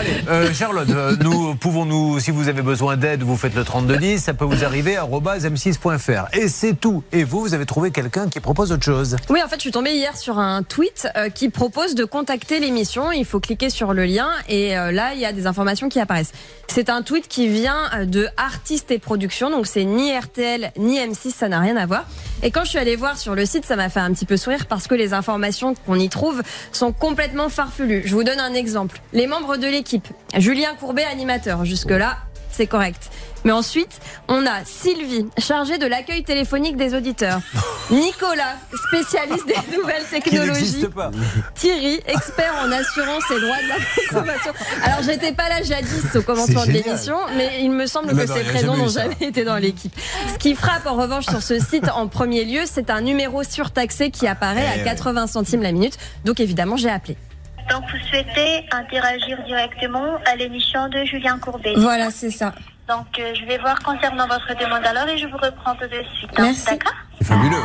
Allez, euh, Charlotte, euh, nous pouvons-nous, si vous avez besoin d'aide, vous faites le 3210, ça peut vous arriver à m6.fr. Et c'est tout. Et vous, vous avez trouvé quelqu'un qui propose autre chose. Oui, en fait, je suis tombée hier sur un tweet euh, qui propose de contacter l'émission. Il faut cliquer sur le lien et là, il y a des informations qui apparaissent. C'est un tweet qui vient de Artistes et Productions, donc c'est ni RTL ni M6, ça n'a rien à voir. Et quand je suis allée voir sur le site, ça m'a fait un petit peu sourire parce que les informations qu'on y trouve sont complètement farfelues. Je vous donne un exemple. Les membres de l'équipe. Julien Courbet, animateur. Jusque-là, c'est correct. Mais ensuite, on a Sylvie, chargée de l'accueil téléphonique des auditeurs. Nicolas, spécialiste des nouvelles technologies. Thierry, expert en assurance et droit de la consommation. Alors, j'étais pas là jadis au commencement de l'émission, mais il me semble que ces prénoms n'ont jamais été dans l'équipe. Ce qui frappe en revanche sur ce site en premier lieu, c'est un numéro surtaxé qui apparaît à 80 eh centimes la minute. Donc, évidemment, j'ai appelé. Donc, vous souhaitez interagir directement à l'émission de Julien Courbet. Voilà, c'est ça. Donc, euh, je vais voir concernant votre demande alors et je vous reprends tout de suite. Hein. Merci. D'accord Fabuleux.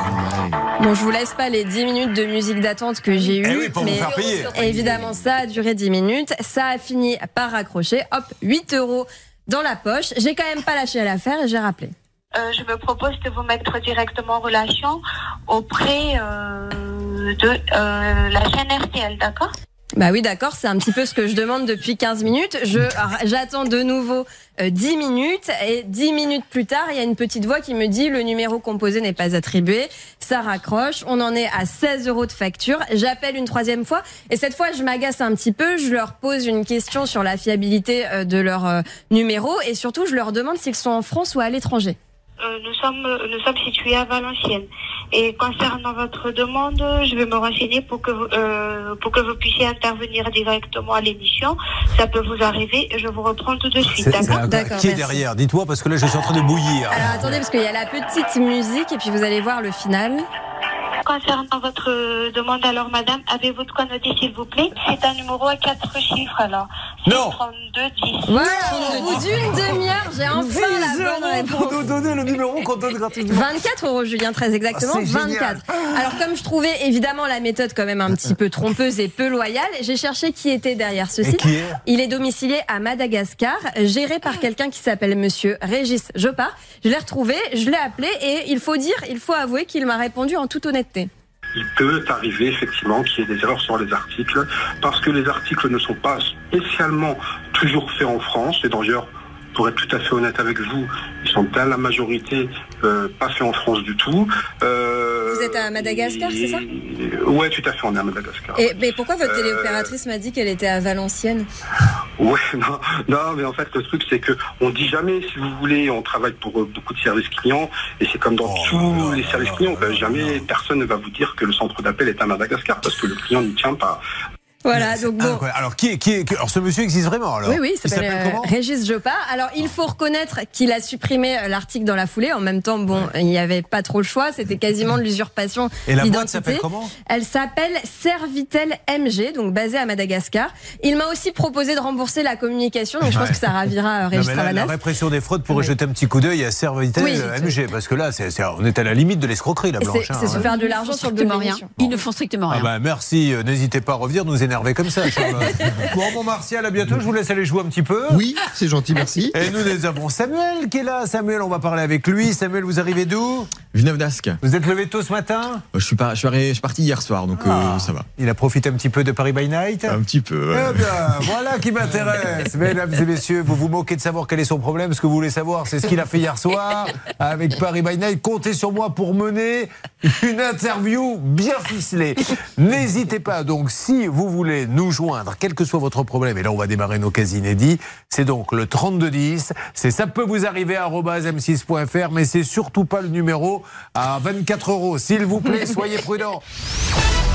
Bon, je vous laisse pas les 10 minutes de musique d'attente que j'ai eh eues. mais évidemment, ça a duré 10 minutes. Ça a fini par raccrocher. Hop, 8 euros dans la poche. J'ai quand même pas lâché l'affaire et j'ai rappelé. Euh, je me propose de vous mettre directement en relation auprès euh, de la chaîne RTL, d'accord? Bah oui, d'accord, c'est un petit peu ce que je demande depuis 15 minutes. Je j'attends de nouveau 10 euh, minutes et 10 minutes plus tard, il y a une petite voix qui me dit le numéro composé n'est pas attribué. Ça raccroche, on en est à 16 euros de facture. J'appelle une troisième fois et cette fois, je m'agace un petit peu. Je leur pose une question sur la fiabilité euh, de leur euh, numéro et surtout, je leur demande s'ils sont en France ou à l'étranger. Euh, nous sommes nous sommes situés à Valenciennes. Et concernant votre demande, je vais me renseigner pour que vous, euh, pour que vous puissiez intervenir directement à l'émission. Ça peut vous arriver. Je vous reprends tout de suite. D'accord. Qui est derrière Dites-moi parce que là je suis en train de bouillir. Alors attendez parce qu'il y a la petite musique et puis vous allez voir le final. Concernant votre demande, alors madame, avez-vous de quoi noter s'il vous plaît? C'est un numéro à quatre chiffres alors. Non 32 10. Voilà, au bout d'une demi-heure, j'ai enfin la bonne réponse. Pour nous donner le numéro qu'on donne gratuitement. 24 euros, Julien, très exactement. 24. Ah, alors, comme je trouvais évidemment la méthode quand même un petit peu trompeuse et peu loyale, j'ai cherché qui était derrière ce site. Il est domicilié à Madagascar, géré par quelqu'un qui s'appelle Monsieur Régis Jopa. Je l'ai retrouvé, je l'ai appelé et il faut dire, il faut avouer qu'il m'a répondu en toute honnêteté il peut arriver effectivement qu'il y ait des erreurs sur les articles, parce que les articles ne sont pas spécialement toujours faits en France, et d'ailleurs, pour être tout à fait honnête avec vous, ils sont dans la majorité euh, pas faits en France du tout. Euh, vous êtes à Madagascar, c'est ça? Ouais, tout à fait, on est à Madagascar. Et mais pourquoi votre euh, téléopératrice m'a dit qu'elle était à Valenciennes? Ouais, non, non, mais en fait le truc c'est que on dit jamais, si vous voulez, on travaille pour beaucoup de services clients et c'est comme dans oh, tous les services clients, jamais personne ne va vous dire que le centre d'appel est à Madagascar parce que le client n'y tient pas. Voilà, donc bon. Alors, qui est, qui est, alors, ce monsieur existe vraiment alors Oui, oui, il s'appelle euh, Régis Jopa. Alors, il faut reconnaître qu'il a supprimé euh, l'article dans la foulée. En même temps, bon, il n'y avait pas trop le choix. C'était quasiment de l'usurpation Et la boîte s'appelle comment Elle s'appelle Servitel MG, donc basée à Madagascar. Il m'a aussi proposé de rembourser la communication, donc je pense que ça ravira euh, Régis non, La répression des fraudes pourrait jeter un petit coup d'œil à Servitel MG, parce que là, c'est on est à la limite de l'escroquerie, la blanche. C'est hein. se faire de l'argent sur le rien. Ils ne font strictement ah rien. bah, merci, n'hésitez pas à revenir, nous énerver comme ça, bon, bon, Martial, à bientôt. Je vous laisse aller jouer un petit peu. Oui, c'est gentil, merci. Et nous, nous avons Samuel qui est là. Samuel, on va parler avec lui. Samuel, vous arrivez d'où? Villeneuve d'Ascq. Vous êtes levé tôt ce matin? Euh, je suis, pas, je, suis parti hier soir, donc euh, ah. ça va. Il a profité un petit peu de Paris by Night? Un petit peu. Eh bien, voilà qui m'intéresse. Mesdames et messieurs, vous vous moquez de savoir quel est son problème. Ce que vous voulez savoir, c'est ce qu'il a fait hier soir avec Paris by Night. Comptez sur moi pour mener une interview bien ficelée. N'hésitez pas, donc, si vous voulez nous joindre, quel que soit votre problème, et là on va démarrer nos cas inédits, c'est donc le 3210, c'est ça peut vous arriver à m6.fr, mais c'est surtout pas le numéro à 24 euros. S'il vous plaît, soyez prudents.